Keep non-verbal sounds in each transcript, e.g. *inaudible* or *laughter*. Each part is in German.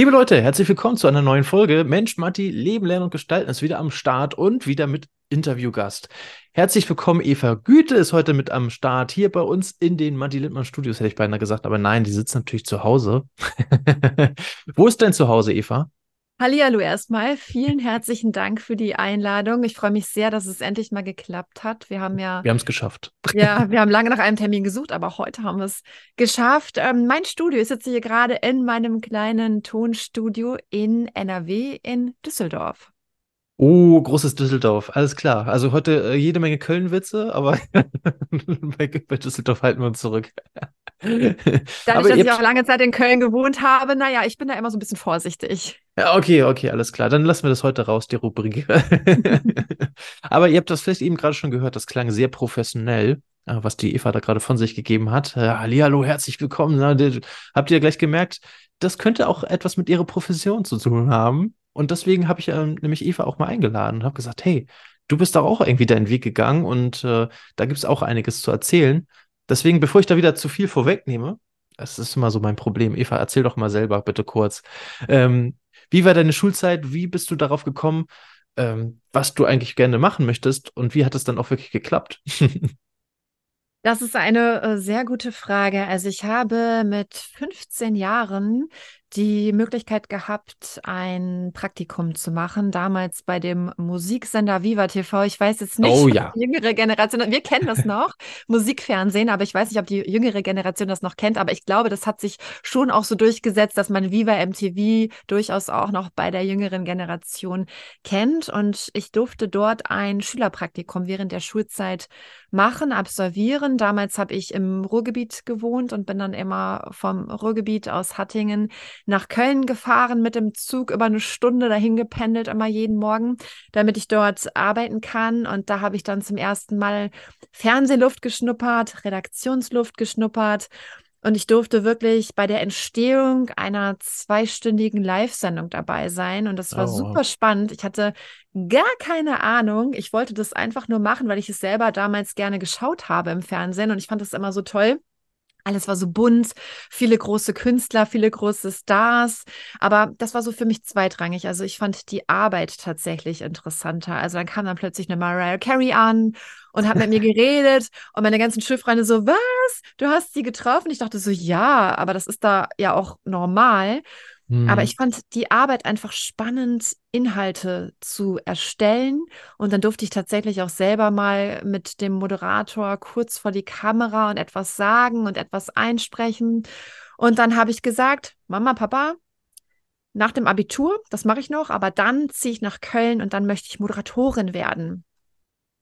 Liebe Leute, herzlich willkommen zu einer neuen Folge. Mensch, Matti, Leben, Lernen und Gestalten ist wieder am Start und wieder mit Interviewgast. Herzlich willkommen, Eva Güte ist heute mit am Start hier bei uns in den Matti Littmann Studios, hätte ich beinahe gesagt, aber nein, die sitzt natürlich zu Hause. *laughs* Wo ist denn zu Hause, Eva? Hallihallo erstmal. Vielen herzlichen Dank für die Einladung. Ich freue mich sehr, dass es endlich mal geklappt hat. Wir haben ja. Wir haben es geschafft. Ja, *laughs* wir haben lange nach einem Termin gesucht, aber heute haben wir es geschafft. Ähm, mein Studio, ich sitze hier gerade in meinem kleinen Tonstudio in NRW in Düsseldorf. Oh, großes Düsseldorf, alles klar. Also heute äh, jede Menge Köln-Witze, aber *laughs* bei, bei, Düsseldorf halten wir uns zurück. *laughs* Dadurch, aber dass ich auch lange Zeit in Köln gewohnt habe, naja, ich bin da immer so ein bisschen vorsichtig. Ja, okay, okay, alles klar. Dann lassen wir das heute raus, die Rubrik. *laughs* aber ihr habt das vielleicht eben gerade schon gehört, das klang sehr professionell äh, was die Eva da gerade von sich gegeben hat. Äh, Hallihallo, herzlich willkommen. Habt ihr gleich gemerkt, das könnte auch etwas mit ihrer Profession zu tun haben. Und deswegen habe ich ähm, nämlich Eva auch mal eingeladen und habe gesagt, hey, du bist doch auch irgendwie deinen Weg gegangen und äh, da gibt es auch einiges zu erzählen. Deswegen, bevor ich da wieder zu viel vorwegnehme, das ist immer so mein Problem. Eva, erzähl doch mal selber bitte kurz. Ähm, wie war deine Schulzeit? Wie bist du darauf gekommen, ähm, was du eigentlich gerne machen möchtest? Und wie hat es dann auch wirklich geklappt? *laughs* Das ist eine äh, sehr gute Frage. Also ich habe mit 15 Jahren die Möglichkeit gehabt, ein Praktikum zu machen, damals bei dem Musiksender Viva TV. Ich weiß jetzt nicht, oh, ja. die jüngere Generation, wir kennen das *laughs* noch, Musikfernsehen, aber ich weiß nicht, ob die jüngere Generation das noch kennt, aber ich glaube, das hat sich schon auch so durchgesetzt, dass man Viva MTV durchaus auch noch bei der jüngeren Generation kennt. Und ich durfte dort ein Schülerpraktikum während der Schulzeit machen, absolvieren. Damals habe ich im Ruhrgebiet gewohnt und bin dann immer vom Ruhrgebiet aus Hattingen nach Köln gefahren mit dem Zug über eine Stunde dahin gependelt, immer jeden Morgen, damit ich dort arbeiten kann. Und da habe ich dann zum ersten Mal Fernsehluft geschnuppert, Redaktionsluft geschnuppert. Und ich durfte wirklich bei der Entstehung einer zweistündigen Live-Sendung dabei sein. Und das war oh. super spannend. Ich hatte gar keine Ahnung. Ich wollte das einfach nur machen, weil ich es selber damals gerne geschaut habe im Fernsehen. Und ich fand das immer so toll alles war so bunt, viele große Künstler, viele große Stars. Aber das war so für mich zweitrangig. Also ich fand die Arbeit tatsächlich interessanter. Also dann kam dann plötzlich eine Mariah Carey an und hat mit mir *laughs* geredet und meine ganzen Schulfreunde so, was? Du hast sie getroffen? Ich dachte so, ja, aber das ist da ja auch normal. Aber mhm. ich fand die Arbeit einfach spannend, Inhalte zu erstellen. Und dann durfte ich tatsächlich auch selber mal mit dem Moderator kurz vor die Kamera und etwas sagen und etwas einsprechen. Und dann habe ich gesagt, Mama, Papa, nach dem Abitur, das mache ich noch, aber dann ziehe ich nach Köln und dann möchte ich Moderatorin werden.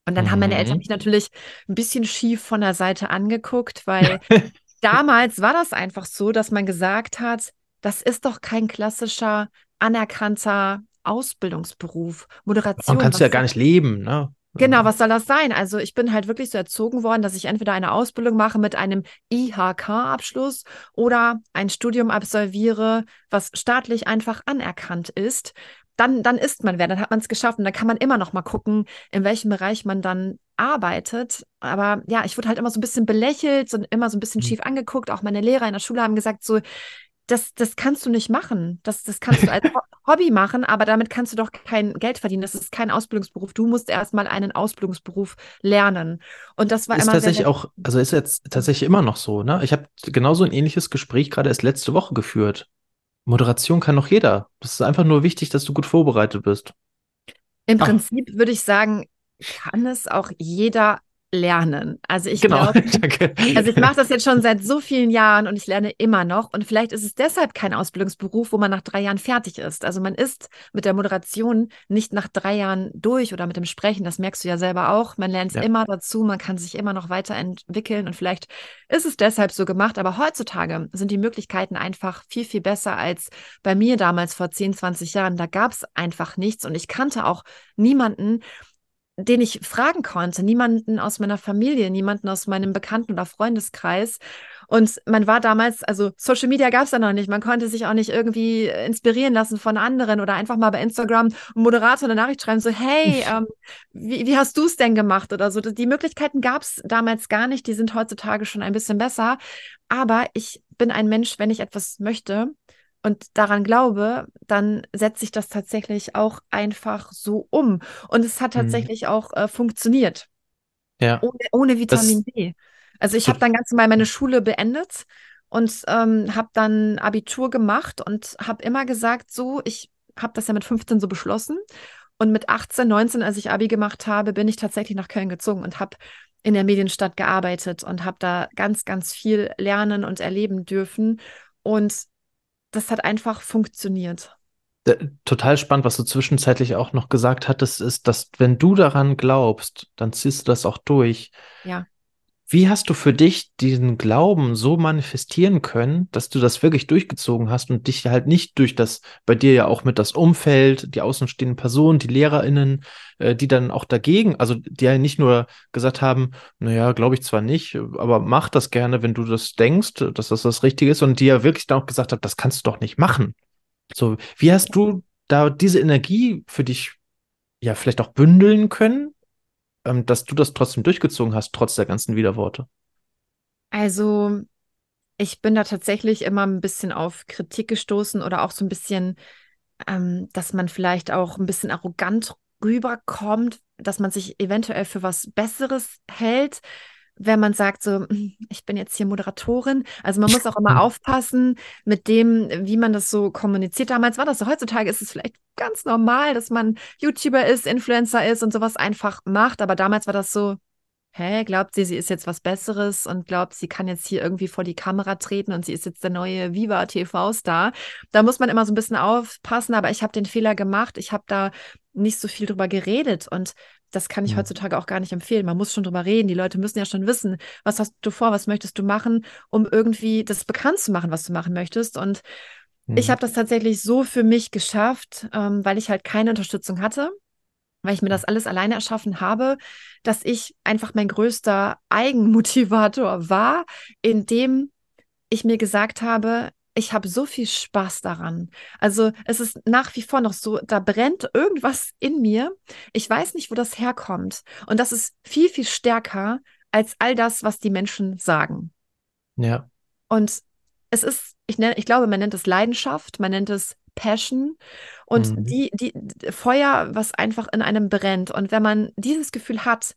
Und dann mhm. haben meine Eltern mhm. mich natürlich ein bisschen schief von der Seite angeguckt, weil *laughs* damals war das einfach so, dass man gesagt hat, das ist doch kein klassischer, anerkannter Ausbildungsberuf. Moderation. Man kannst du ja gar nicht leben, ne? Genau, was soll das sein? Also ich bin halt wirklich so erzogen worden, dass ich entweder eine Ausbildung mache mit einem IHK-Abschluss oder ein Studium absolviere, was staatlich einfach anerkannt ist. Dann, dann ist man wer, dann hat man es geschafft und dann kann man immer noch mal gucken, in welchem Bereich man dann arbeitet. Aber ja, ich wurde halt immer so ein bisschen belächelt und immer so ein bisschen mhm. schief angeguckt. Auch meine Lehrer in der Schule haben gesagt so, das, das kannst du nicht machen. Das, das kannst du als *laughs* Hobby machen, aber damit kannst du doch kein Geld verdienen. Das ist kein Ausbildungsberuf. Du musst erstmal einen Ausbildungsberuf lernen. Und das war ist immer. tatsächlich auch, also ist jetzt tatsächlich immer noch so, ne? Ich habe genauso ein ähnliches Gespräch gerade erst letzte Woche geführt. Moderation kann noch jeder. Das ist einfach nur wichtig, dass du gut vorbereitet bist. Im Ach. Prinzip würde ich sagen, kann es auch jeder lernen. Also ich genau, glaube, *laughs* also ich mache das jetzt schon seit so vielen Jahren und ich lerne immer noch. Und vielleicht ist es deshalb kein Ausbildungsberuf, wo man nach drei Jahren fertig ist. Also man ist mit der Moderation nicht nach drei Jahren durch oder mit dem Sprechen. Das merkst du ja selber auch. Man lernt ja. immer dazu, man kann sich immer noch weiterentwickeln und vielleicht ist es deshalb so gemacht. Aber heutzutage sind die Möglichkeiten einfach viel, viel besser als bei mir damals vor 10, 20 Jahren. Da gab es einfach nichts und ich kannte auch niemanden, den ich fragen konnte. Niemanden aus meiner Familie, niemanden aus meinem Bekannten- oder Freundeskreis. Und man war damals, also Social Media gab es da noch nicht. Man konnte sich auch nicht irgendwie inspirieren lassen von anderen oder einfach mal bei Instagram einen Moderator eine Nachricht schreiben, so, hey, ähm, wie, wie hast du es denn gemacht oder so. Die Möglichkeiten gab es damals gar nicht. Die sind heutzutage schon ein bisschen besser. Aber ich bin ein Mensch, wenn ich etwas möchte, und daran glaube, dann setze ich das tatsächlich auch einfach so um. Und es hat Mhm. tatsächlich auch äh, funktioniert, Ja. ohne, ohne Vitamin Das, D. Also ich habe dann ganz normal meine Schule beendet und ähm, habe dann Abitur gemacht und habe immer gesagt, so, ich habe das ja mit 15 so beschlossen. Und mit 18, 19, als ich Abi gemacht habe, bin ich tatsächlich nach Köln gezogen und habe in der Medienstadt gearbeitet und habe da ganz, ganz viel lernen und erleben dürfen. Und das hat einfach funktioniert. total spannend, was du zwischenzeitlich auch noch gesagt hattest, ist, dass wenn du daran glaubst, dann ziehst du das auch durch. Ja. Wie hast du für dich diesen Glauben so manifestieren können, dass du das wirklich durchgezogen hast und dich halt nicht durch das, bei dir ja auch mit das Umfeld, die außenstehenden Personen, die LehrerInnen, äh, die dann auch dagegen, also die ja nicht nur gesagt haben, naja, glaube ich zwar nicht, aber mach das gerne, wenn du das denkst, dass das das Richtige ist, und die ja wirklich dann auch gesagt haben, das kannst du doch nicht machen. So, wie hast du da diese Energie für dich ja vielleicht auch bündeln können? Ähm, dass du das trotzdem durchgezogen hast, trotz der ganzen Widerworte. Also ich bin da tatsächlich immer ein bisschen auf Kritik gestoßen oder auch so ein bisschen, ähm, dass man vielleicht auch ein bisschen arrogant rüberkommt, dass man sich eventuell für was Besseres hält, wenn man sagt, so, "Hm, ich bin jetzt hier Moderatorin. Also man muss auch immer aufpassen mit dem, wie man das so kommuniziert. Damals war das so. Heutzutage ist es vielleicht ganz normal, dass man YouTuber ist, Influencer ist und sowas einfach macht. Aber damals war das so, hä, glaubt sie, sie ist jetzt was Besseres und glaubt, sie kann jetzt hier irgendwie vor die Kamera treten und sie ist jetzt der neue Viva TV-Star. Da muss man immer so ein bisschen aufpassen, aber ich habe den Fehler gemacht. Ich habe da nicht so viel drüber geredet und das kann ich Hm. heutzutage auch gar nicht empfehlen. Man muss schon drüber reden. Die Leute müssen ja schon wissen, was hast du vor, was möchtest du machen, um irgendwie das bekannt zu machen, was du machen möchtest. Und ich Mhm. habe das tatsächlich so für mich geschafft, ähm, weil ich halt keine Unterstützung hatte, weil ich mir das alles alleine erschaffen habe, dass ich einfach mein größter Eigenmotivator *laughs* war, indem ich mir gesagt habe, ich habe so viel Spaß daran. Also es ist nach wie vor noch so, da brennt irgendwas in mir. Ich weiß nicht, wo das herkommt. Und das ist viel, viel stärker als all das, was die Menschen sagen. Ja. Und es ist, ich, nenne, ich glaube, man nennt es Leidenschaft, man nennt es Passion und Mhm. die, die Feuer, was einfach in einem brennt. Und wenn man dieses Gefühl hat,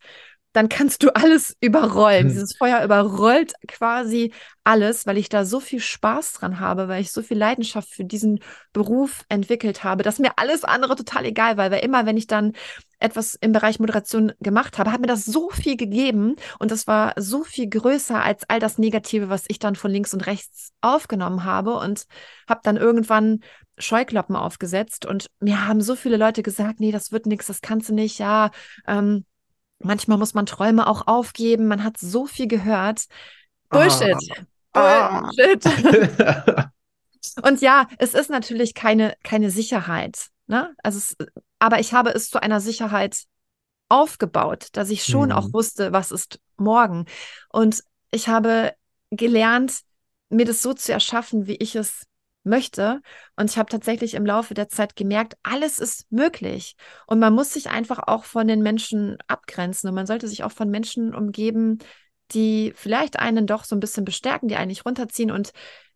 dann kannst du alles überrollen. Hm. Dieses Feuer überrollt quasi alles, weil ich da so viel Spaß dran habe, weil ich so viel Leidenschaft für diesen Beruf entwickelt habe, dass mir alles andere total egal war. Weil immer, wenn ich dann etwas im Bereich Moderation gemacht habe, hat mir das so viel gegeben und das war so viel größer als all das Negative, was ich dann von links und rechts aufgenommen habe und habe dann irgendwann Scheuklappen aufgesetzt und mir haben so viele Leute gesagt, nee, das wird nichts, das kannst du nicht, ja, ähm, manchmal muss man Träume auch aufgeben, man hat so viel gehört. Bullshit. Ah. Bullshit. *laughs* Und ja, es ist natürlich keine, keine Sicherheit. Ne? Also es, aber ich habe es zu einer Sicherheit aufgebaut, dass ich schon Mhm. auch wusste, was ist morgen. Und ich habe gelernt, mir das so zu erschaffen, wie ich es möchte. Und ich habe tatsächlich im Laufe der Zeit gemerkt, alles ist möglich. Und man muss sich einfach auch von den Menschen abgrenzen. Und man sollte sich auch von Menschen umgeben, die vielleicht einen doch so ein bisschen bestärken, die einen nicht runterziehen und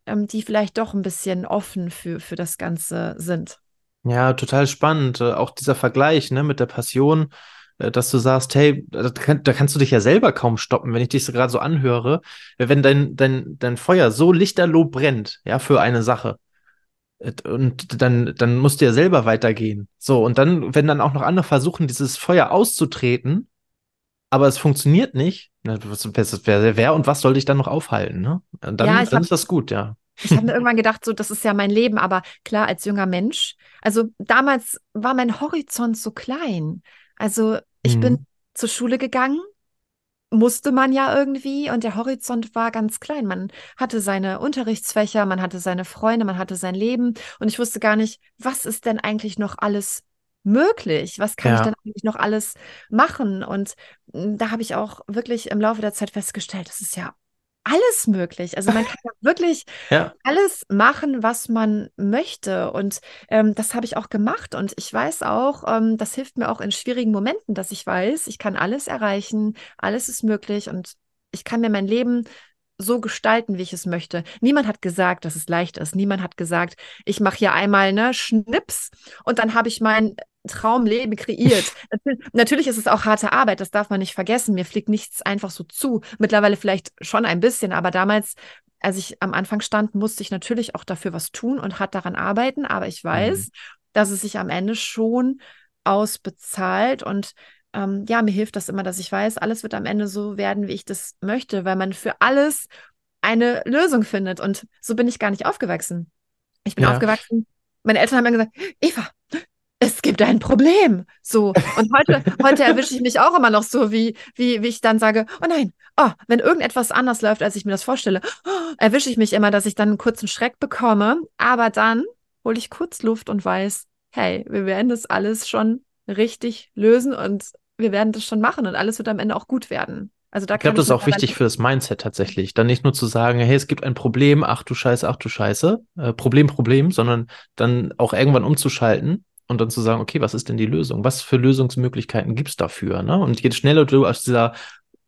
ähm, die vielleicht doch ein bisschen offen für, für das Ganze sind. Ja, total spannend. Äh, Auch dieser Vergleich, ne, mit der Passion, dass du sagst, hey, da, kann, da kannst du dich ja selber kaum stoppen, wenn ich dich so gerade so anhöre. Äh, Wenn dein, dein, dein Feuer so lichterloh brennt, ja, für eine Sache. äh, Und dann, dann musst du ja selber weitergehen. So, und dann, wenn dann auch noch andere versuchen, dieses Feuer auszutreten, aber es funktioniert nicht, wer, wer und was soll dich dann noch aufhalten, ne? Und Dann, Ja, dann hab- ist das gut, ja. Ich habe mir *laughs* irgendwann gedacht, so, das ist ja mein Leben, aber klar, als junger Mensch. Also damals war mein Horizont so klein. Also ich Mhm. bin zur Schule gegangen, musste man ja irgendwie und der Horizont war ganz klein. Man hatte seine Unterrichtsfächer, man hatte seine Freunde, man hatte sein Leben und ich wusste gar nicht, was ist denn eigentlich noch alles möglich? Was kann ich Ja. denn eigentlich noch alles machen? Und mm, da habe ich auch wirklich im Laufe der Zeit festgestellt, das ist ja alles möglich. Also man kann *laughs* ja wirklich Ja. alles machen, was man möchte. Und ähm, das habe ich auch gemacht. Und ich weiß auch, ähm, das hilft mir auch in schwierigen Momenten, dass ich weiß, ich kann alles erreichen, alles ist möglich und ich kann mir mein Leben so gestalten, wie ich es möchte. Niemand hat gesagt, dass es leicht ist. Niemand hat gesagt, ich mache hier einmal ne Schnips und dann habe ich mein Traumleben kreiert. *laughs* Natürlich ist es auch harte Arbeit, das darf man nicht vergessen. Mir fliegt nichts einfach so zu. Mittlerweile vielleicht schon ein bisschen, aber damals, als ich am Anfang stand, musste ich natürlich auch dafür was tun und hart daran arbeiten. Aber ich weiß, mhm. dass es sich am Ende schon ausbezahlt und ähm, ja, mir hilft das immer, dass ich weiß, alles wird am Ende so werden, wie ich das möchte, weil man für alles eine Lösung findet. Und so bin ich gar nicht aufgewachsen. Ich bin ja. aufgewachsen. Meine Eltern haben mir gesagt, Eva, gibt ein Problem. So. Und heute, *laughs* heute erwische ich mich auch immer noch so, wie, wie, wie ich dann sage, oh nein, oh, wenn irgendetwas anders läuft, als ich mir das vorstelle, oh, erwische ich mich immer, dass ich dann einen kurzen Schreck bekomme. Aber dann hole ich kurz Luft und weiß, hey, wir werden das alles schon richtig lösen und wir werden das schon machen und alles wird am Ende auch gut werden. Also da ich glaube, das ist auch wichtig für das Mindset tatsächlich. Dann nicht nur zu sagen, hey, es gibt ein Problem, ach du Scheiße, ach du Scheiße, äh, Problem, Problem, sondern dann auch irgendwann umzuschalten und dann zu sagen, okay, was ist denn die Lösung? Was für Lösungsmöglichkeiten gibt es dafür? Ne? Und je schneller du aus dieser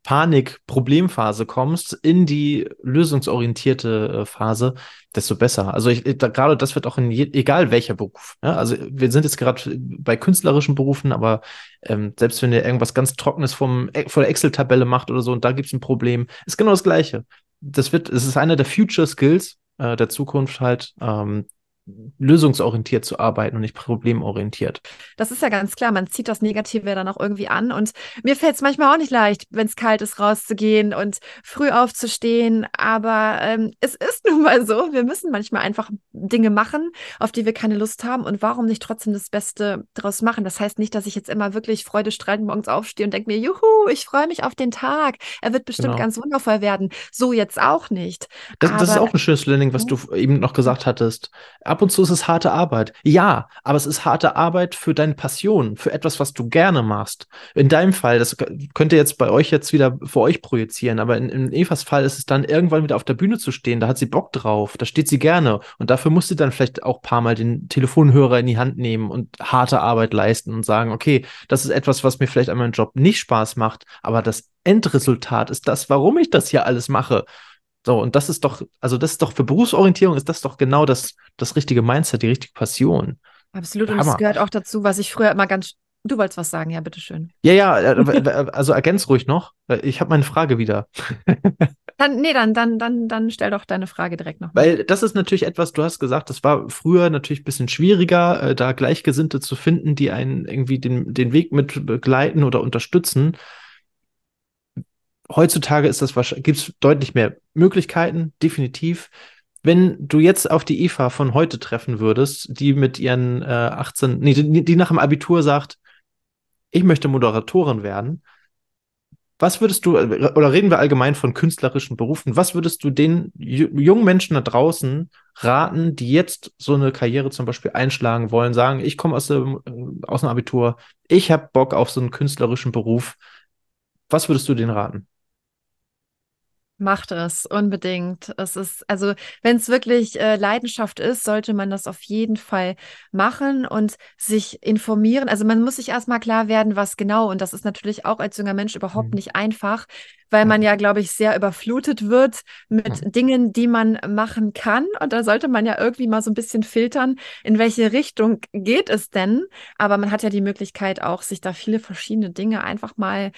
Panik-Problemphase kommst in die lösungsorientierte äh, Phase, desto besser. Also ich, da, gerade das wird auch in je, egal welcher Beruf. Ja? Also wir sind jetzt gerade bei künstlerischen Berufen, aber ähm, selbst wenn ihr irgendwas ganz Trockenes vom, e, von der Excel-Tabelle macht oder so und da gibt es ein Problem, ist genau das Gleiche. Das wird, es ist einer der Future Skills äh, der Zukunft halt, ähm, lösungsorientiert zu arbeiten und nicht problemorientiert. Das ist ja ganz klar. Man zieht das Negative dann auch irgendwie an. Und mir fällt es manchmal auch nicht leicht, wenn es kalt ist, rauszugehen und früh aufzustehen. Aber ähm, es ist *laughs* nun mal so. Wir müssen manchmal einfach Dinge machen, auf die wir keine Lust haben. Und warum nicht trotzdem das Beste daraus machen? Das heißt nicht, dass ich jetzt immer wirklich freudestrahlend morgens aufstehe und denke mir, juhu, ich freue mich auf den Tag. Er wird bestimmt genau. ganz wundervoll werden. So jetzt auch nicht. Das, Aber, das ist auch ein schönes Learning, was du eben noch gesagt hattest. Ab ab und zu ist es harte Arbeit. Ja, aber es ist harte Arbeit für deine Passion, für etwas, was du gerne machst. In deinem Fall, das könnt ihr jetzt bei euch jetzt wieder vor euch projizieren, aber in, in Evas Fall ist es dann irgendwann wieder auf der Bühne zu stehen. Da hat sie Bock drauf, da steht sie gerne. Und dafür muss sie dann vielleicht auch ein paar Mal den Telefonhörer in die Hand nehmen und harte Arbeit leisten und sagen, okay, das ist etwas, was mir vielleicht an meinem Job nicht Spaß macht, aber das Endresultat ist das, warum ich das hier alles mache. So, und das ist doch, also das ist doch für Berufsorientierung ist das doch genau das, das richtige Mindset, die richtige Passion. Absolut. Und es gehört auch dazu, was ich früher immer ganz. Du wolltest was sagen, ja, bitteschön. Ja, ja, äh, also ergänz ruhig noch. Ich habe meine Frage wieder. *laughs* Dann, nee, dann, dann, dann, dann stell doch deine Frage direkt noch. Weil das ist natürlich etwas, du hast gesagt, das war früher natürlich ein bisschen schwieriger, äh, da Gleichgesinnte zu finden, die einen irgendwie den, den Weg mit begleiten oder unterstützen heutzutage ist das wahrscheinlich, gibt es deutlich mehr Möglichkeiten, definitiv. Wenn du jetzt auf die Eva von heute treffen würdest, die mit ihren äh, 18, nee, die, die nach dem Abitur sagt, ich möchte Moderatorin werden, was würdest du, oder reden wir allgemein von künstlerischen Berufen, was würdest du den jungen Menschen da draußen raten, die jetzt so eine Karriere zum Beispiel einschlagen wollen, sagen, ich komme aus dem, äh, aus dem Abitur, ich habe Bock auf so einen künstlerischen Beruf. Was würdest du denen raten? Macht es unbedingt. Es ist, also, wenn es wirklich äh, Leidenschaft ist, sollte man das auf jeden Fall machen und sich informieren. Also man muss sich erstmal klar werden, was genau. Und das ist natürlich auch als junger Mensch überhaupt mhm. nicht einfach, weil man ja, glaube ich, sehr überflutet wird mit mhm. Dingen, die man machen kann. Und da sollte man ja irgendwie mal so ein bisschen filtern, in welche Richtung geht es denn. Aber man hat ja die Möglichkeit auch, sich da viele verschiedene Dinge einfach mal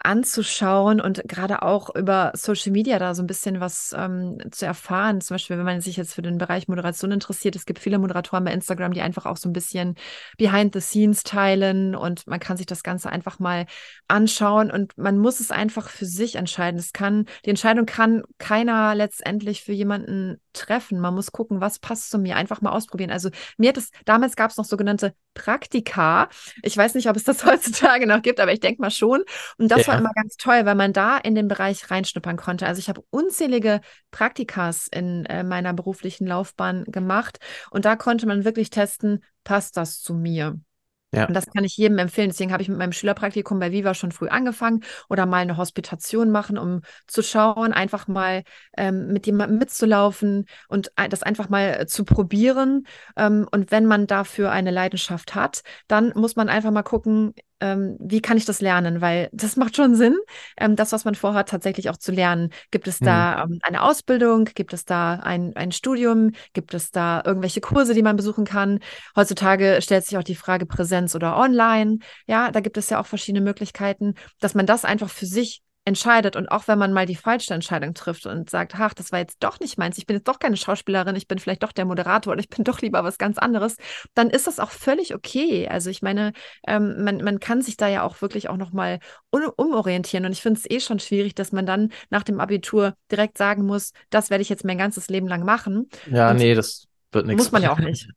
anzuschauen und gerade auch über Social Media da so ein bisschen was ähm, zu erfahren. Zum Beispiel, wenn man sich jetzt für den Bereich Moderation interessiert, es gibt viele Moderatoren bei Instagram, die einfach auch so ein bisschen behind the scenes teilen und man kann sich das Ganze einfach mal anschauen und man muss es einfach für sich entscheiden. Es kann, die Entscheidung kann keiner letztendlich für jemanden treffen. Man muss gucken, was passt zu mir. Einfach mal ausprobieren. Also mir hat es, damals gab es noch sogenannte Praktika. Ich weiß nicht, ob es das *laughs* heutzutage noch gibt, aber ich denke mal schon. Und das ja. war immer ganz toll, weil man da in den Bereich reinschnuppern konnte. Also ich habe unzählige Praktikas in äh, meiner beruflichen Laufbahn gemacht und da konnte man wirklich testen, passt das zu mir? Ja. Und das kann ich jedem empfehlen. Deswegen habe ich mit meinem Schülerpraktikum bei Viva schon früh angefangen oder mal eine Hospitation machen, um zu schauen, einfach mal ähm, mit jemandem mitzulaufen und das einfach mal äh, zu probieren. Ähm, und wenn man dafür eine Leidenschaft hat, dann muss man einfach mal gucken, ähm, wie kann ich das lernen? Weil das macht schon Sinn, ähm, das, was man vorhat, tatsächlich auch zu lernen. Gibt es da mhm. ähm, eine Ausbildung? Gibt es da ein, ein Studium? Gibt es da irgendwelche Kurse, die man besuchen kann? Heutzutage stellt sich auch die Frage Präsenz oder online. Ja, da gibt es ja auch verschiedene Möglichkeiten, dass man das einfach für sich entscheidet und auch wenn man mal die falsche Entscheidung trifft und sagt, ach, das war jetzt doch nicht meins, ich bin jetzt doch keine Schauspielerin, ich bin vielleicht doch der Moderator oder ich bin *laughs* doch lieber was ganz anderes, dann ist das auch völlig okay. Also ich meine, ähm, man, man kann sich da ja auch wirklich auch nochmal um, umorientieren und ich finde es eh schon schwierig, dass man dann nach dem Abitur direkt sagen muss, das werde ich jetzt mein ganzes Leben lang machen. Ja, und nee, das wird nichts. Muss man ja auch *laughs* nicht.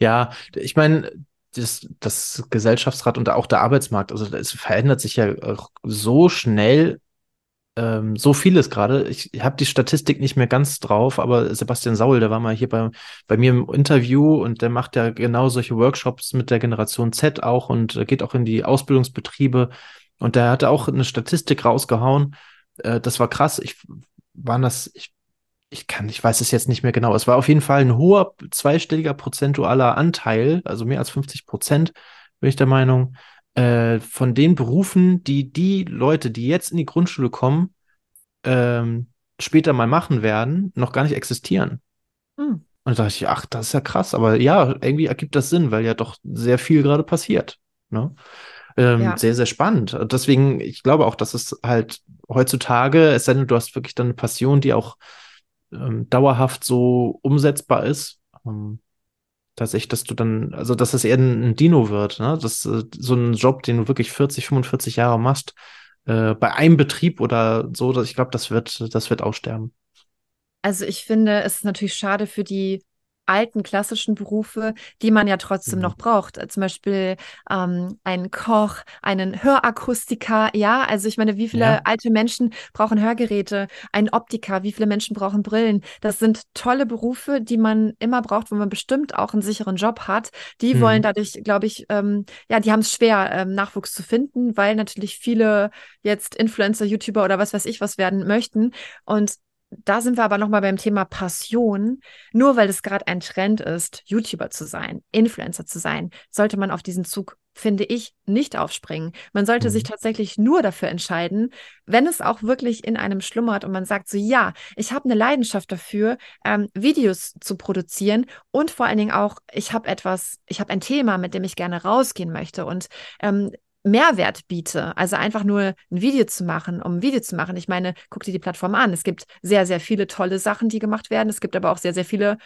Ja, ich meine, das, das Gesellschaftsrat und auch der Arbeitsmarkt, also es verändert sich ja so schnell, ähm, so vieles gerade. Ich habe die Statistik nicht mehr ganz drauf, aber Sebastian Saul, der war mal hier bei, bei mir im Interview und der macht ja genau solche Workshops mit der Generation Z auch und geht auch in die Ausbildungsbetriebe. Und der hatte auch eine Statistik rausgehauen. Äh, das war krass. Ich waren das, ich ich kann, ich weiß es jetzt nicht mehr genau. Es war auf jeden Fall ein hoher zweistelliger prozentualer Anteil, also mehr als 50 Prozent, bin ich der Meinung, äh, von den Berufen, die die Leute, die jetzt in die Grundschule kommen, ähm, später mal machen werden, noch gar nicht existieren. Hm. Und da dachte ich, ach, das ist ja krass, aber ja, irgendwie ergibt das Sinn, weil ja doch sehr viel gerade passiert. Ne? Ähm, ja. Sehr, sehr spannend. Deswegen, ich glaube auch, dass es halt heutzutage, es sei denn, du hast wirklich dann eine Passion, die auch ähm, dauerhaft so umsetzbar ist. Ähm, tatsächlich, dass du dann, also dass es eher ein, ein Dino wird, ne? Das äh, so ein Job, den du wirklich 40, 45 Jahre machst, äh, bei einem Betrieb oder so, dass ich glaube, das wird, das wird aussterben. Also ich finde, es ist natürlich schade für die alten klassischen Berufe, die man ja trotzdem mhm. noch braucht. Zum Beispiel ähm, einen Koch, einen Hörakustiker. Ja, also ich meine, wie viele ja. alte Menschen brauchen Hörgeräte? Ein Optiker, wie viele Menschen brauchen Brillen? Das sind tolle Berufe, die man immer braucht, wo man bestimmt auch einen sicheren Job hat. Die mhm. wollen dadurch, glaube ich, ähm, ja, die haben es schwer, ähm, Nachwuchs zu finden, weil natürlich viele jetzt Influencer, YouTuber oder was weiß ich was werden möchten. Und da sind wir aber nochmal beim Thema Passion. Nur weil es gerade ein Trend ist, YouTuber zu sein, Influencer zu sein, sollte man auf diesen Zug, finde ich, nicht aufspringen. Man sollte mhm. sich tatsächlich nur dafür entscheiden, wenn es auch wirklich in einem schlummert und man sagt so, ja, ich habe eine Leidenschaft dafür, ähm, Videos zu produzieren und vor allen Dingen auch, ich habe etwas, ich habe ein Thema, mit dem ich gerne rausgehen möchte und ähm, Mehrwert biete, also einfach nur ein Video zu machen, um ein Video zu machen. Ich meine, guck dir die Plattform an. Es gibt sehr, sehr viele tolle Sachen, die gemacht werden. Es gibt aber auch sehr, sehr viele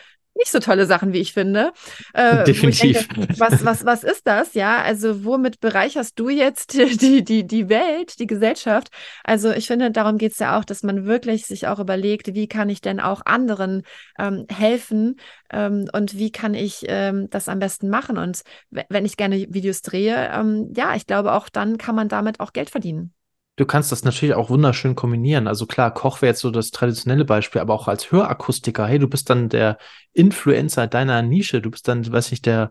nicht so tolle Sachen, wie ich finde. Äh, Definitiv. Denke, was, was, was ist das? Ja, also womit bereicherst du jetzt *laughs* die, die, die Welt, die Gesellschaft? Also ich finde, darum geht es ja auch, dass man wirklich sich auch überlegt, wie kann ich denn auch anderen ähm, helfen ähm, und wie kann ich ähm, das am besten machen? Und wenn ich gerne Videos drehe, ähm, ja, ich glaube, auch dann kann man damit auch Geld verdienen. Du kannst das natürlich auch wunderschön kombinieren. Also klar, Koch wäre jetzt so das traditionelle Beispiel, aber auch als Hörakustiker, hey, du bist dann der Influencer deiner Nische, du bist dann, weiß ich, der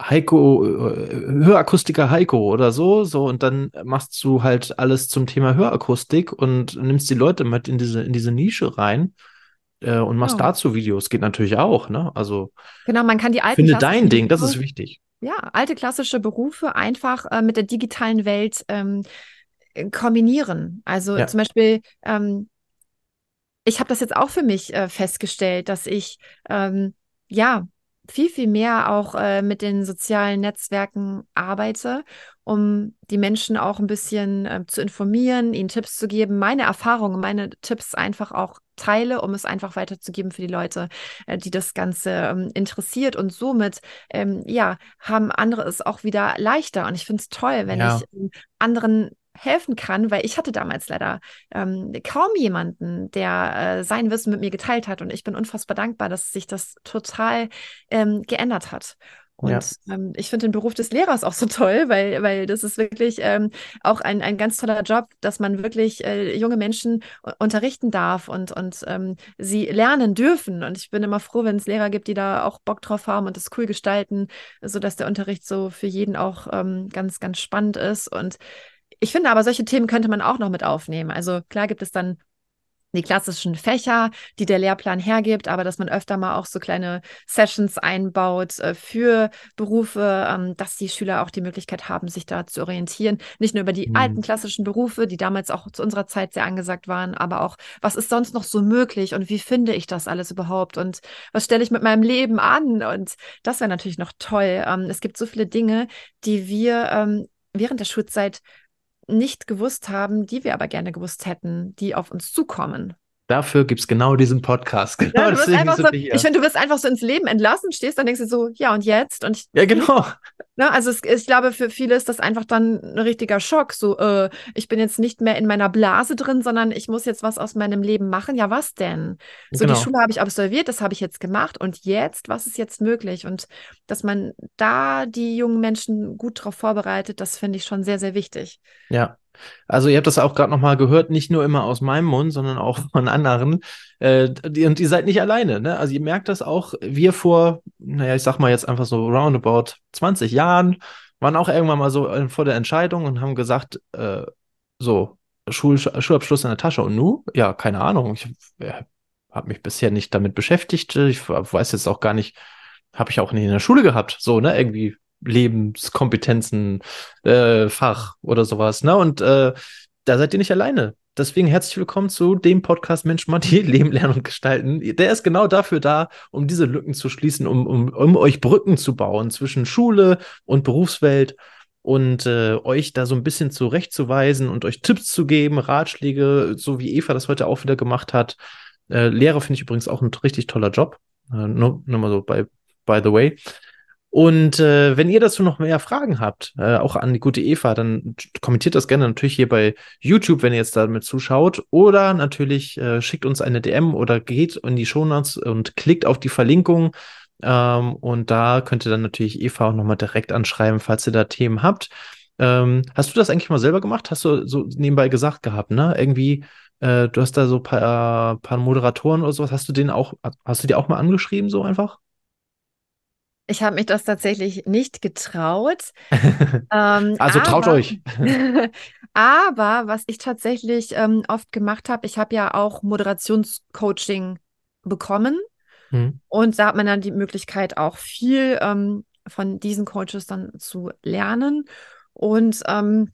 Heiko, äh, Hörakustiker Heiko oder so, so, und dann machst du halt alles zum Thema Hörakustik und nimmst die Leute mit in diese, in diese Nische rein äh, und machst genau. dazu Videos. Geht natürlich auch, ne? Also. Genau, man kann die alten. Finde dein Ding, das ist wichtig. Ja, alte klassische Berufe einfach äh, mit der digitalen Welt ähm, kombinieren. Also ja. zum Beispiel, ähm, ich habe das jetzt auch für mich äh, festgestellt, dass ich ähm, ja viel, viel mehr auch äh, mit den sozialen Netzwerken arbeite, um die Menschen auch ein bisschen äh, zu informieren, ihnen Tipps zu geben, meine Erfahrungen, meine Tipps einfach auch teile, um es einfach weiterzugeben für die Leute, äh, die das Ganze ähm, interessiert. Und somit, ähm, ja, haben andere es auch wieder leichter. Und ich finde es toll, wenn ja. ich anderen helfen kann, weil ich hatte damals leider ähm, kaum jemanden, der äh, sein Wissen mit mir geteilt hat und ich bin unfassbar dankbar, dass sich das total ähm, geändert hat. Und ja. ähm, ich finde den Beruf des Lehrers auch so toll, weil, weil das ist wirklich ähm, auch ein, ein ganz toller Job, dass man wirklich äh, junge Menschen unterrichten darf und, und ähm, sie lernen dürfen. Und ich bin immer froh, wenn es Lehrer gibt, die da auch Bock drauf haben und das cool gestalten, sodass der Unterricht so für jeden auch ähm, ganz, ganz spannend ist. Und ich finde aber, solche Themen könnte man auch noch mit aufnehmen. Also klar gibt es dann die klassischen Fächer, die der Lehrplan hergibt, aber dass man öfter mal auch so kleine Sessions einbaut äh, für Berufe, ähm, dass die Schüler auch die Möglichkeit haben, sich da zu orientieren. Nicht nur über die mhm. alten klassischen Berufe, die damals auch zu unserer Zeit sehr angesagt waren, aber auch, was ist sonst noch so möglich und wie finde ich das alles überhaupt und was stelle ich mit meinem Leben an? Und das wäre natürlich noch toll. Ähm, es gibt so viele Dinge, die wir ähm, während der Schulzeit nicht gewusst haben, die wir aber gerne gewusst hätten, die auf uns zukommen. Dafür gibt es genau diesen Podcast. Genau, ja, so, ich finde, du wirst einfach so ins Leben entlassen, stehst dann denkst du so, ja und jetzt? Und ich, ja, genau. Ne, also es, ich glaube, für viele ist das einfach dann ein richtiger Schock. So, äh, ich bin jetzt nicht mehr in meiner Blase drin, sondern ich muss jetzt was aus meinem Leben machen. Ja, was denn? So, genau. die Schule habe ich absolviert, das habe ich jetzt gemacht. Und jetzt, was ist jetzt möglich? Und dass man da die jungen Menschen gut darauf vorbereitet, das finde ich schon sehr, sehr wichtig. Ja, also ihr habt das auch gerade nochmal gehört, nicht nur immer aus meinem Mund, sondern auch *laughs* von anderen. Äh, und ihr seid nicht alleine. Ne? Also ihr merkt das auch, wir vor, naja, ich sag mal jetzt einfach so roundabout 20 Jahren, waren auch irgendwann mal so vor der Entscheidung und haben gesagt, äh, so, Schul Schulabschluss in der Tasche. Und nu? Ja, keine Ahnung. Ich äh, habe mich bisher nicht damit beschäftigt. Ich weiß jetzt auch gar nicht, habe ich auch nicht in der Schule gehabt. So, ne? Irgendwie Lebenskompetenzen, äh, Fach oder sowas. Ne? Und äh, da seid ihr nicht alleine. Deswegen herzlich willkommen zu dem Podcast Mensch Matti, *laughs* Leben, Lernen und Gestalten. Der ist genau dafür da, um diese Lücken zu schließen, um, um, um euch Brücken zu bauen zwischen Schule und Berufswelt und äh, euch da so ein bisschen zurechtzuweisen und euch Tipps zu geben, Ratschläge, so wie Eva das heute auch wieder gemacht hat. Äh, Lehrer finde ich übrigens auch ein richtig toller Job. Äh, nur, nur mal so by, by the way. Und äh, wenn ihr dazu noch mehr Fragen habt, äh, auch an die gute Eva, dann kommentiert das gerne natürlich hier bei YouTube, wenn ihr jetzt damit zuschaut. Oder natürlich äh, schickt uns eine DM oder geht in die Shownotes und klickt auf die Verlinkung. Ähm, und da könnt ihr dann natürlich Eva auch nochmal direkt anschreiben, falls ihr da Themen habt. Ähm, hast du das eigentlich mal selber gemacht? Hast du so nebenbei gesagt gehabt, ne? Irgendwie, äh, du hast da so ein paar, paar Moderatoren oder sowas. Hast du den auch, hast du die auch mal angeschrieben, so einfach? Ich habe mich das tatsächlich nicht getraut. *laughs* ähm, also traut aber, euch. *laughs* aber was ich tatsächlich ähm, oft gemacht habe, ich habe ja auch Moderationscoaching bekommen. Hm. Und da hat man dann die Möglichkeit, auch viel ähm, von diesen Coaches dann zu lernen. Und ähm,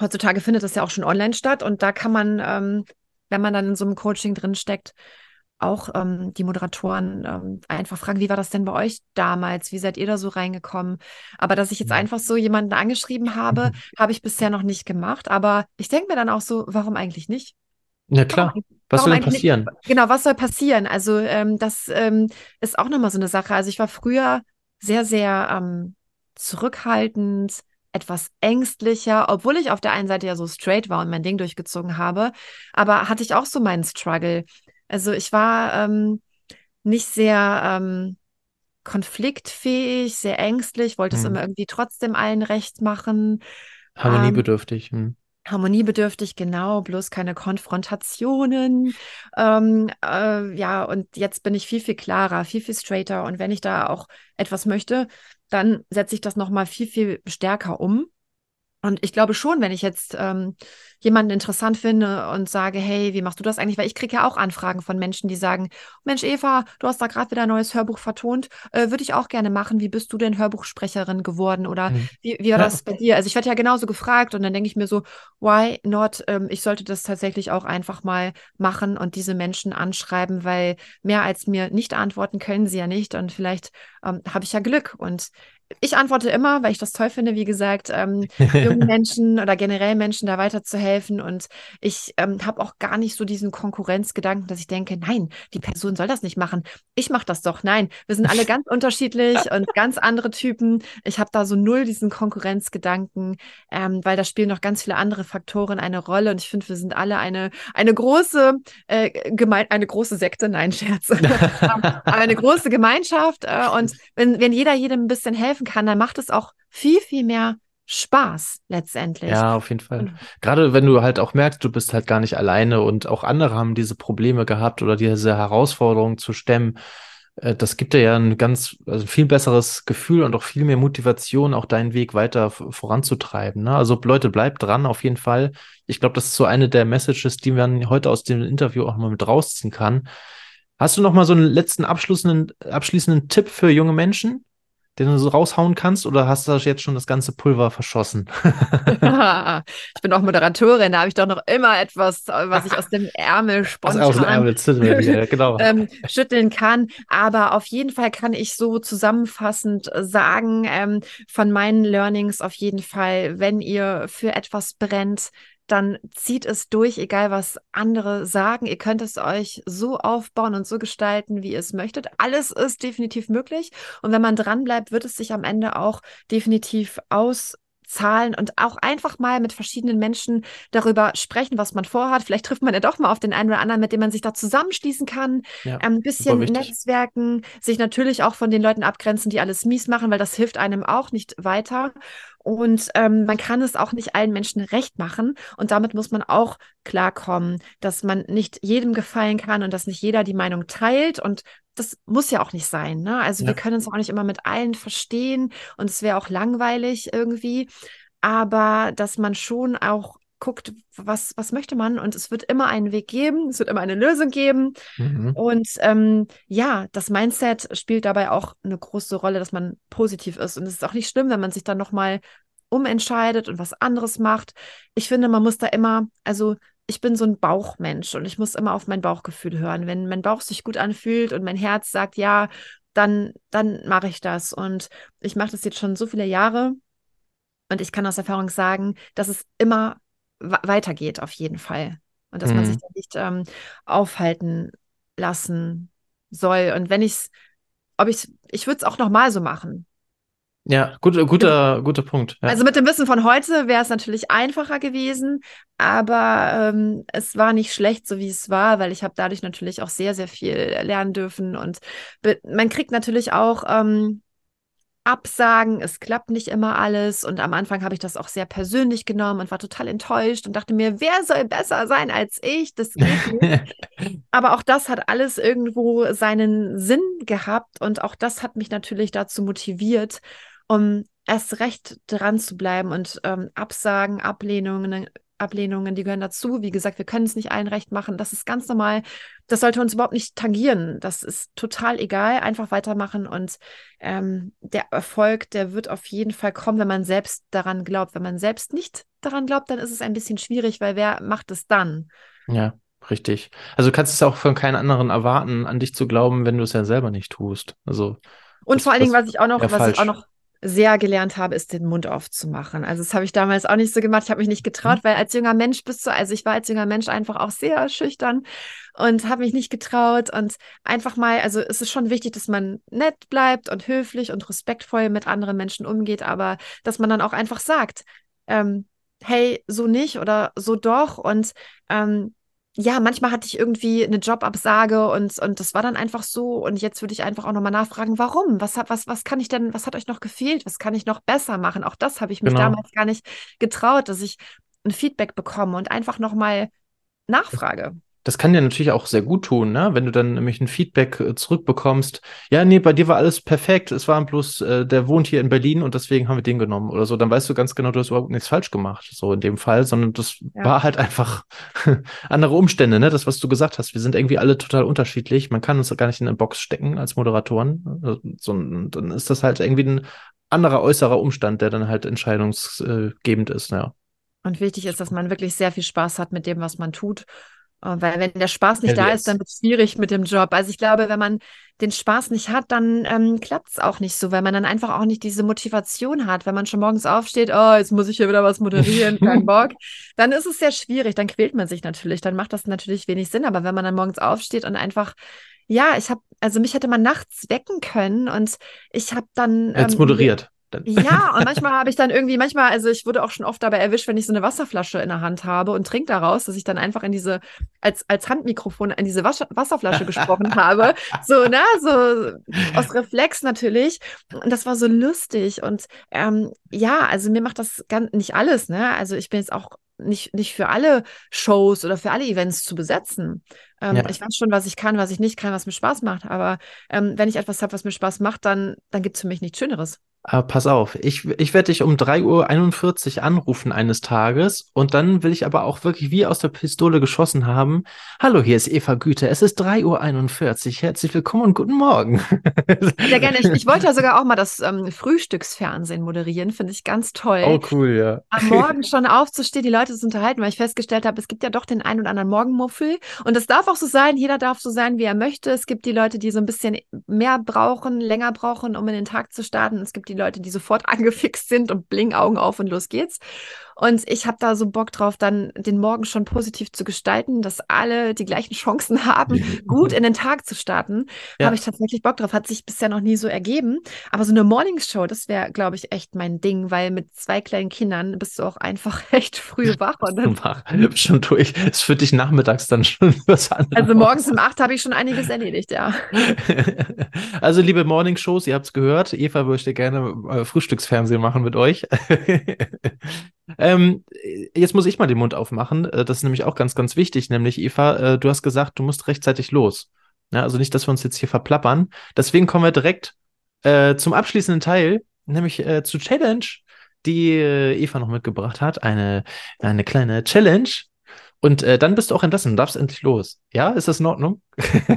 heutzutage findet das ja auch schon online statt. Und da kann man, ähm, wenn man dann in so einem Coaching drin steckt, auch ähm, die Moderatoren ähm, einfach fragen, wie war das denn bei euch damals? Wie seid ihr da so reingekommen? Aber dass ich jetzt einfach so jemanden angeschrieben habe, habe ich bisher noch nicht gemacht. Aber ich denke mir dann auch so, warum eigentlich nicht? Ja, klar. Warum, was soll denn passieren? Nicht? Genau, was soll passieren? Also, ähm, das ähm, ist auch nochmal so eine Sache. Also, ich war früher sehr, sehr ähm, zurückhaltend, etwas ängstlicher, obwohl ich auf der einen Seite ja so straight war und mein Ding durchgezogen habe. Aber hatte ich auch so meinen Struggle. Also ich war ähm, nicht sehr ähm, konfliktfähig, sehr ängstlich, wollte hm. es immer irgendwie trotzdem allen recht machen. Harmoniebedürftig. Ähm, hm. Harmoniebedürftig, genau, bloß keine Konfrontationen. Ähm, äh, ja, und jetzt bin ich viel, viel klarer, viel, viel straighter. Und wenn ich da auch etwas möchte, dann setze ich das nochmal viel, viel stärker um. Und ich glaube schon, wenn ich jetzt ähm, jemanden interessant finde und sage, hey, wie machst du das eigentlich? Weil ich kriege ja auch Anfragen von Menschen, die sagen, Mensch, Eva, du hast da gerade wieder ein neues Hörbuch vertont, äh, würde ich auch gerne machen. Wie bist du denn Hörbuchsprecherin geworden? Oder mhm. wie, wie war das bei dir? Also ich werde ja genauso gefragt und dann denke ich mir so, why not? Ähm, ich sollte das tatsächlich auch einfach mal machen und diese Menschen anschreiben, weil mehr als mir nicht antworten können sie ja nicht und vielleicht ähm, habe ich ja Glück und ich antworte immer, weil ich das toll finde, wie gesagt, ähm, *laughs* jungen Menschen oder generell Menschen da weiterzuhelfen. Und ich ähm, habe auch gar nicht so diesen Konkurrenzgedanken, dass ich denke, nein, die Person soll das nicht machen. Ich mache das doch. Nein, wir sind alle *laughs* ganz unterschiedlich und ganz andere Typen. Ich habe da so null diesen Konkurrenzgedanken, ähm, weil da spielen noch ganz viele andere Faktoren eine Rolle. Und ich finde, wir sind alle eine, eine große, äh, gemein, eine große Sekte, nein, Scherz, *laughs* aber eine große Gemeinschaft. Äh, und wenn, wenn jeder jedem ein bisschen helfen kann, dann macht es auch viel, viel mehr Spaß letztendlich. Ja, auf jeden Fall. Gerade wenn du halt auch merkst, du bist halt gar nicht alleine und auch andere haben diese Probleme gehabt oder diese Herausforderungen zu stemmen. äh, das gibt dir ja ein ganz, also viel besseres Gefühl und auch viel mehr Motivation, auch deinen Weg weiter voranzutreiben. Ne? Also Leute, bleibt dran, auf jeden Fall. Ich glaube, das ist so eine der Messages, die man heute aus dem Interview auch mal mit rausziehen kann. Hast du noch mal so einen letzten abschließenden, abschließenden Tipp für junge Menschen? Den du so raushauen kannst, oder hast du jetzt schon das ganze Pulver verschossen? *laughs* ich bin auch Moderatorin, da habe ich doch noch immer etwas, was ich aus dem Ärmel *laughs* spontan aus dem Ärmel ja, *laughs* genau. ähm, schütteln kann. Aber auf jeden Fall kann ich so zusammenfassend sagen, ähm, von meinen Learnings auf jeden Fall, wenn ihr für etwas brennt, dann zieht es durch, egal was andere sagen. Ihr könnt es euch so aufbauen und so gestalten, wie ihr es möchtet. Alles ist definitiv möglich. Und wenn man dranbleibt, wird es sich am Ende auch definitiv aus Zahlen und auch einfach mal mit verschiedenen Menschen darüber sprechen, was man vorhat. Vielleicht trifft man ja doch mal auf den einen oder anderen, mit dem man sich da zusammenschließen kann. Ja, ein bisschen Netzwerken, sich natürlich auch von den Leuten abgrenzen, die alles mies machen, weil das hilft einem auch nicht weiter. Und ähm, man kann es auch nicht allen Menschen recht machen. Und damit muss man auch klarkommen, dass man nicht jedem gefallen kann und dass nicht jeder die Meinung teilt. Und das muss ja auch nicht sein. Ne? Also ja. wir können uns auch nicht immer mit allen verstehen und es wäre auch langweilig irgendwie. Aber dass man schon auch guckt, was, was möchte man und es wird immer einen Weg geben, es wird immer eine Lösung geben. Mhm. Und ähm, ja, das Mindset spielt dabei auch eine große Rolle, dass man positiv ist. Und es ist auch nicht schlimm, wenn man sich dann nochmal umentscheidet und was anderes macht. Ich finde, man muss da immer, also ich bin so ein Bauchmensch und ich muss immer auf mein Bauchgefühl hören. Wenn mein Bauch sich gut anfühlt und mein Herz sagt, ja, dann, dann mache ich das. Und ich mache das jetzt schon so viele Jahre. Und ich kann aus Erfahrung sagen, dass es immer weitergeht auf jeden Fall. Und dass mhm. man sich da nicht ähm, aufhalten lassen soll. Und wenn ich es, ob ich ich würde es auch nochmal so machen. Ja, gut, guter, guter Punkt. Ja. Also mit dem Wissen von heute wäre es natürlich einfacher gewesen, aber ähm, es war nicht schlecht, so wie es war, weil ich habe dadurch natürlich auch sehr, sehr viel lernen dürfen und man kriegt natürlich auch ähm, Absagen, es klappt nicht immer alles. Und am Anfang habe ich das auch sehr persönlich genommen und war total enttäuscht und dachte mir, wer soll besser sein als ich? Das geht nicht. *laughs* Aber auch das hat alles irgendwo seinen Sinn gehabt und auch das hat mich natürlich dazu motiviert, um erst recht dran zu bleiben und ähm, Absagen, Ablehnungen, Ablehnungen, die gehören dazu. Wie gesagt, wir können es nicht allen recht machen. Das ist ganz normal. Das sollte uns überhaupt nicht tangieren. Das ist total egal. Einfach weitermachen und ähm, der Erfolg, der wird auf jeden Fall kommen, wenn man selbst daran glaubt. Wenn man selbst nicht daran glaubt, dann ist es ein bisschen schwierig, weil wer macht es dann? Ja, richtig. Also du kannst es auch von keinen anderen erwarten, an dich zu glauben, wenn du es ja selber nicht tust. Also und vor allen Dingen, was ich auch noch, was ich auch noch sehr gelernt habe, ist den Mund aufzumachen. Also das habe ich damals auch nicht so gemacht. Ich habe mich nicht getraut, mhm. weil als junger Mensch bist du, also ich war als junger Mensch einfach auch sehr schüchtern und habe mich nicht getraut und einfach mal, also es ist schon wichtig, dass man nett bleibt und höflich und respektvoll mit anderen Menschen umgeht, aber dass man dann auch einfach sagt, ähm, hey, so nicht oder so doch und ähm, ja, manchmal hatte ich irgendwie eine Jobabsage und, und das war dann einfach so. Und jetzt würde ich einfach auch nochmal nachfragen, warum? Was hat, was, was kann ich denn, was hat euch noch gefehlt? Was kann ich noch besser machen? Auch das habe ich mich genau. damals gar nicht getraut, dass ich ein Feedback bekomme und einfach nochmal nachfrage das kann dir natürlich auch sehr gut tun, ne? wenn du dann nämlich ein Feedback äh, zurückbekommst. Ja, nee, bei dir war alles perfekt. Es war bloß, äh, der wohnt hier in Berlin und deswegen haben wir den genommen oder so. Dann weißt du ganz genau, du hast überhaupt nichts falsch gemacht, so in dem Fall, sondern das ja. war halt einfach *laughs* andere Umstände, ne? Das, was du gesagt hast. Wir sind irgendwie alle total unterschiedlich. Man kann uns gar nicht in eine Box stecken als Moderatoren. Äh, so, dann ist das halt irgendwie ein anderer äußerer Umstand, der dann halt entscheidungsgebend ist, ja. Und wichtig ist, dass man wirklich sehr viel Spaß hat mit dem, was man tut weil wenn der Spaß nicht da ist, dann wird es schwierig mit dem Job. Also ich glaube, wenn man den Spaß nicht hat, dann ähm, klappt es auch nicht so, weil man dann einfach auch nicht diese Motivation hat. Wenn man schon morgens aufsteht, oh, jetzt muss ich hier wieder was moderieren, *laughs* kein Bock, dann ist es sehr schwierig. Dann quält man sich natürlich. Dann macht das natürlich wenig Sinn. Aber wenn man dann morgens aufsteht und einfach ja, ich habe, also mich hätte man nachts wecken können und ich habe dann. Jetzt ähm, moderiert. Dann. Ja, und manchmal habe ich dann irgendwie, manchmal, also ich wurde auch schon oft dabei erwischt, wenn ich so eine Wasserflasche in der Hand habe und trinke daraus, dass ich dann einfach in diese, als, als Handmikrofon in diese Wasser, Wasserflasche gesprochen habe. So, ne, so aus Reflex natürlich. Und das war so lustig. Und ähm, ja, also mir macht das ganz nicht alles, ne? Also ich bin jetzt auch nicht, nicht für alle Shows oder für alle Events zu besetzen. Ähm, ja. Ich weiß schon, was ich kann, was ich nicht kann, was mir Spaß macht. Aber ähm, wenn ich etwas habe, was mir Spaß macht, dann, dann gibt es für mich nichts Schöneres. Aber pass auf, ich, ich werde dich um 3.41 Uhr anrufen eines Tages und dann will ich aber auch wirklich wie aus der Pistole geschossen haben. Hallo, hier ist Eva Güte. Es ist 3.41 Uhr. Herzlich willkommen und guten Morgen. Sehr gerne. Ich, ich wollte ja *laughs* sogar auch mal das ähm, Frühstücksfernsehen moderieren. Finde ich ganz toll. Oh, cool, ja. Am Morgen schon aufzustehen, die Leute zu unterhalten, weil ich festgestellt habe, es gibt ja doch den einen oder anderen Morgenmuffel. Und das darf auch so sein. Jeder darf so sein, wie er möchte. Es gibt die Leute, die so ein bisschen mehr brauchen, länger brauchen, um in den Tag zu starten. Es gibt die Leute, die sofort *laughs* angefixt sind und bling Augen auf und los geht's. Und ich habe da so Bock drauf, dann den Morgen schon positiv zu gestalten, dass alle die gleichen Chancen haben, *laughs* gut in den Tag zu starten. Ja. Habe ich tatsächlich Bock drauf. Hat sich bisher noch nie so ergeben. Aber so eine Morningshow, das wäre, glaube ich, echt mein Ding, weil mit zwei kleinen Kindern bist du auch einfach *laughs* echt früh *laughs* wach. Und dann wach. Schon durch. Ist für dich nachmittags dann schon was anderes. Also morgens um acht habe ich schon einiges erledigt, ja. also liebe Morningshows, ihr habt es gehört. Eva möchte gerne äh, Frühstücksfernsehen machen mit euch. Ähm, jetzt muss ich mal den Mund aufmachen. Äh, das ist nämlich auch ganz, ganz wichtig. Nämlich, Eva, äh, du hast gesagt, du musst rechtzeitig los. Ja, also nicht, dass wir uns jetzt hier verplappern. Deswegen kommen wir direkt äh, zum abschließenden Teil, nämlich äh, zu Challenge, die äh, Eva noch mitgebracht hat. Eine, eine kleine Challenge, und äh, dann bist du auch entlassen, darfst endlich los. Ja, ist das in Ordnung?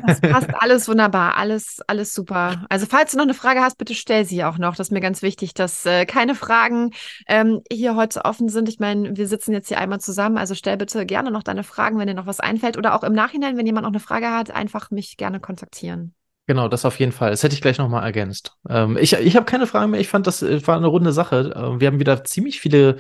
Das *laughs* passt alles wunderbar, alles, alles super. Also falls du noch eine Frage hast, bitte stell sie auch noch. Das ist mir ganz wichtig, dass äh, keine Fragen ähm, hier heute offen sind. Ich meine, wir sitzen jetzt hier einmal zusammen, also stell bitte gerne noch deine Fragen, wenn dir noch was einfällt. Oder auch im Nachhinein, wenn jemand noch eine Frage hat, einfach mich gerne kontaktieren. Genau, das auf jeden Fall. Das hätte ich gleich nochmal ergänzt. Ähm, ich ich habe keine Fragen mehr. Ich fand, das äh, war eine runde Sache. Ähm, wir haben wieder ziemlich viele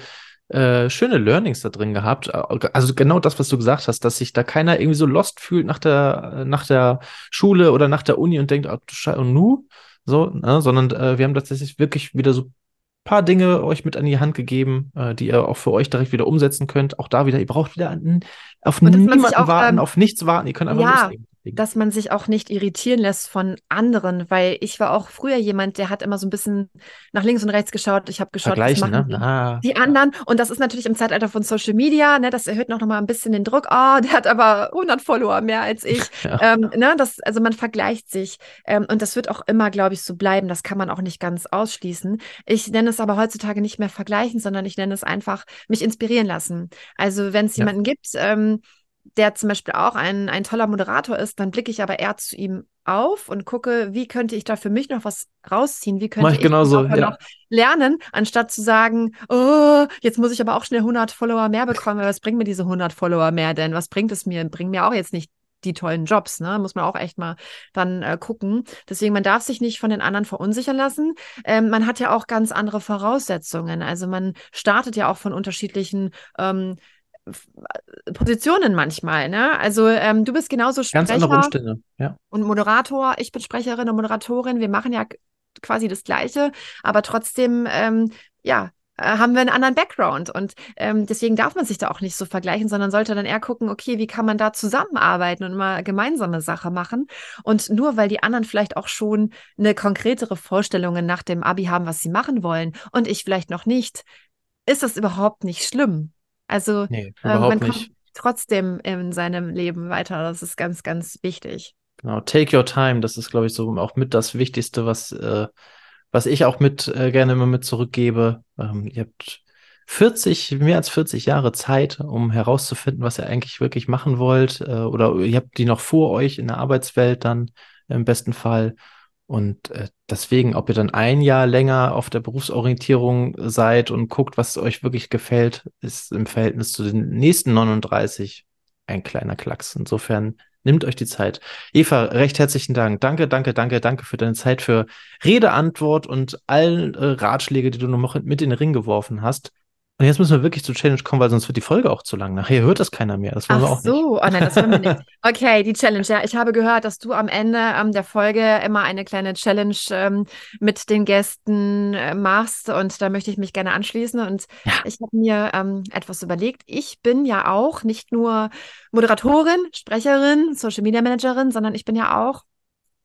äh, schöne Learnings da drin gehabt. Also genau das, was du gesagt hast, dass sich da keiner irgendwie so lost fühlt nach der, nach der Schule oder nach der Uni und denkt, oh, und nu? So, ne? sondern äh, wir haben tatsächlich wirklich wieder so paar Dinge euch mit an die Hand gegeben, äh, die ihr auch für euch direkt wieder umsetzen könnt. Auch da wieder, ihr braucht wieder an, auf niemanden warten, ähm, auf nichts warten. Ihr könnt einfach ja, loslegen dass man sich auch nicht irritieren lässt von anderen, weil ich war auch früher jemand, der hat immer so ein bisschen nach links und rechts geschaut. Ich habe geschaut, was machen ne? ah. die anderen. Und das ist natürlich im Zeitalter von Social Media, ne, das erhöht noch, noch mal ein bisschen den Druck. Oh, der hat aber 100 Follower mehr als ich. *laughs* Ja. Ähm, ne, das, also man vergleicht sich. Ähm, und das wird auch immer, glaube ich, so bleiben. Das kann man auch nicht ganz ausschließen. Ich nenne es aber heutzutage nicht mehr vergleichen, sondern ich nenne es einfach mich inspirieren lassen. Also wenn es ja. jemanden gibt, ähm, der zum Beispiel auch ein, ein toller Moderator ist, dann blicke ich aber eher zu ihm auf und gucke, wie könnte ich da für mich noch was rausziehen? Wie könnte ich, genauso, ja. noch lernen, anstatt zu sagen, oh, jetzt muss ich aber auch schnell 100 Follower mehr bekommen. Was bringen mir diese 100 Follower mehr denn? Was bringt es mir? Bringen mir auch jetzt nicht die tollen Jobs, ne? Muss man auch echt mal dann äh, gucken. Deswegen, man darf sich nicht von den anderen verunsichern lassen. Ähm, man hat ja auch ganz andere Voraussetzungen. Also man startet ja auch von unterschiedlichen ähm, Positionen manchmal, ne? Also ähm, du bist genauso Sprecher Ganz andere Umstände, ja. Und Moderator, ich bin Sprecherin und Moderatorin. Wir machen ja quasi das Gleiche, aber trotzdem, ähm, ja, äh, haben wir einen anderen Background und ähm, deswegen darf man sich da auch nicht so vergleichen, sondern sollte dann eher gucken, okay, wie kann man da zusammenarbeiten und mal gemeinsame Sache machen und nur weil die anderen vielleicht auch schon eine konkretere Vorstellung nach dem Abi haben, was sie machen wollen und ich vielleicht noch nicht, ist das überhaupt nicht schlimm. Also nee, äh, man kommt nicht. trotzdem in seinem Leben weiter. Das ist ganz, ganz wichtig. Genau, take your time. Das ist, glaube ich, so auch mit das Wichtigste, was, äh, was ich auch mit äh, gerne immer mit zurückgebe. Ähm, ihr habt 40, mehr als 40 Jahre Zeit, um herauszufinden, was ihr eigentlich wirklich machen wollt. Äh, oder ihr habt die noch vor euch in der Arbeitswelt dann im besten Fall. Und äh, deswegen, ob ihr dann ein Jahr länger auf der Berufsorientierung seid und guckt, was euch wirklich gefällt, ist im Verhältnis zu den nächsten 39 ein kleiner Klacks. Insofern nehmt euch die Zeit. Eva, recht herzlichen Dank. Danke, danke, danke, danke für deine Zeit, für Rede, Antwort und allen äh, Ratschläge, die du noch mit in den Ring geworfen hast. Und jetzt müssen wir wirklich zur Challenge kommen, weil sonst wird die Folge auch zu lang. Nachher hört das keiner mehr. Das wollen Ach wir auch so. nicht. Oh nein, das wollen wir nicht. *laughs* Okay, die Challenge. Ja, ich habe gehört, dass du am Ende ähm, der Folge immer eine kleine Challenge ähm, mit den Gästen äh, machst. Und da möchte ich mich gerne anschließen. Und ja. ich habe mir ähm, etwas überlegt. Ich bin ja auch nicht nur Moderatorin, Sprecherin, Social Media Managerin, sondern ich bin ja auch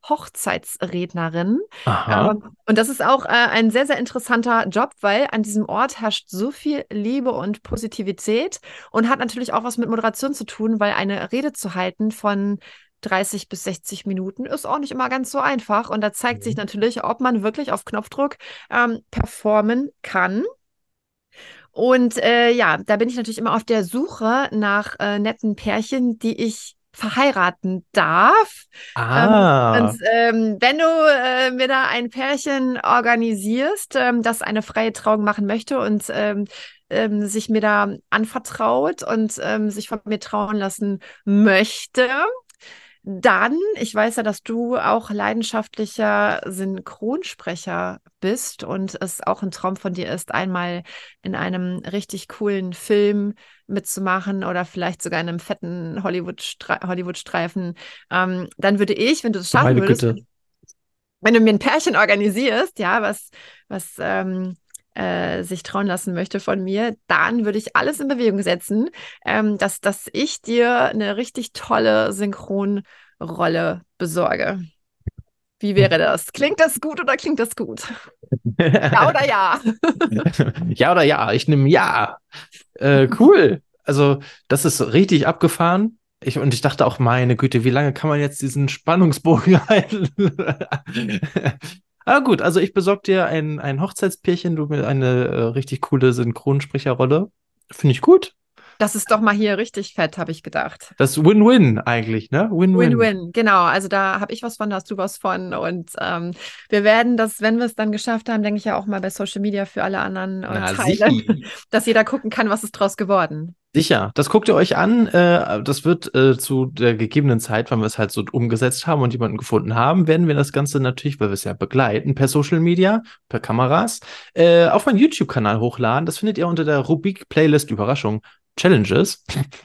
Hochzeitsrednerin. Aha. Ähm, und das ist auch äh, ein sehr, sehr interessanter Job, weil an diesem Ort herrscht so viel Liebe und Positivität und hat natürlich auch was mit Moderation zu tun, weil eine Rede zu halten von 30 bis 60 Minuten ist auch nicht immer ganz so einfach. Und da zeigt mhm. sich natürlich, ob man wirklich auf Knopfdruck ähm, performen kann. Und äh, ja, da bin ich natürlich immer auf der Suche nach äh, netten Pärchen, die ich verheiraten darf. Ah. Ähm, und ähm, wenn du äh, mir da ein Pärchen organisierst, ähm, das eine freie Trauung machen möchte und ähm, ähm, sich mir da anvertraut und ähm, sich von mir trauen lassen möchte, dann, ich weiß ja, dass du auch leidenschaftlicher Synchronsprecher bist und es auch ein Traum von dir ist, einmal in einem richtig coolen Film mitzumachen oder vielleicht sogar in einem fetten Hollywood-Streifen, Hollywood ähm, dann würde ich, wenn du es schaffen würdest, Güte. wenn du mir ein Pärchen organisierst, ja, was, was ähm, äh, sich trauen lassen möchte von mir, dann würde ich alles in Bewegung setzen, ähm, dass, dass ich dir eine richtig tolle Synchronrolle besorge. Wie wäre das? Klingt das gut oder klingt das gut? ja oder ja? *laughs* ja oder ja? Ich nehme ja. Äh, cool. Also, das ist richtig abgefahren. Ich, und ich dachte auch, meine Güte, wie lange kann man jetzt diesen Spannungsbogen *laughs* halten? Aber gut, also ich besorge dir ein, ein Hochzeitspärchen, du mir eine äh, richtig coole Synchronsprecherrolle. Finde ich gut. Das ist doch mal hier richtig fett, habe ich gedacht. Das Win-Win eigentlich, ne? Win-Win. Win-Win, genau. Also da habe ich was von, da hast du was von. Und ähm, wir werden das, wenn wir es dann geschafft haben, denke ich ja auch mal bei Social Media für alle anderen äh, Na, teilen, *laughs* dass jeder gucken kann, was ist draus geworden. Sicher, das guckt ihr euch an. Äh, das wird äh, zu der gegebenen Zeit, wenn wir es halt so umgesetzt haben und jemanden gefunden haben, werden wir das Ganze natürlich, weil wir es ja begleiten, per Social Media, per Kameras, äh, auf meinen YouTube-Kanal hochladen. Das findet ihr unter der Rubrik Playlist Überraschung Challenges.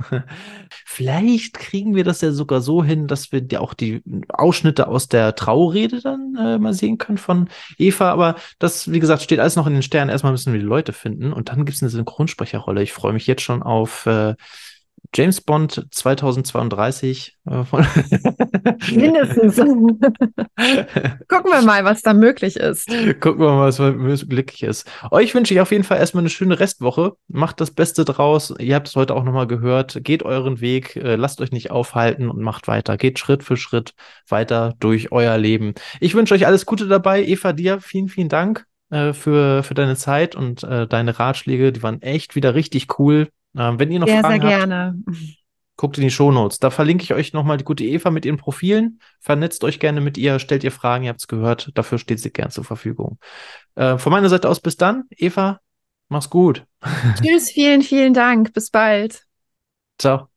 *laughs* Vielleicht kriegen wir das ja sogar so hin, dass wir ja auch die Ausschnitte aus der Traurede dann äh, mal sehen können von Eva. Aber das, wie gesagt, steht alles noch in den Sternen. Erstmal müssen wir die Leute finden und dann gibt es eine Synchronsprecherrolle. Ich freue mich jetzt schon auf äh, James Bond 2032. Äh, *laughs* Mindestens. *laughs* Gucken wir mal, was da möglich ist. Gucken wir mal, was möglich ist. Euch wünsche ich auf jeden Fall erstmal eine schöne Restwoche. Macht das Beste draus. Ihr habt es heute auch nochmal gehört. Geht euren Weg, äh, lasst euch nicht aufhalten und macht weiter. Geht Schritt für Schritt weiter durch euer Leben. Ich wünsche euch alles Gute dabei. Eva, dir vielen, vielen Dank äh, für, für deine Zeit und äh, deine Ratschläge. Die waren echt wieder richtig cool. Ähm, wenn ihr noch sehr, Fragen sehr habt, gerne. guckt in die Shownotes. Da verlinke ich euch nochmal die gute Eva mit ihren Profilen. Vernetzt euch gerne mit ihr, stellt ihr Fragen, ihr habt es gehört. Dafür steht sie gern zur Verfügung. Äh, von meiner Seite aus bis dann. Eva, mach's gut. Tschüss, vielen, vielen Dank. Bis bald. Ciao.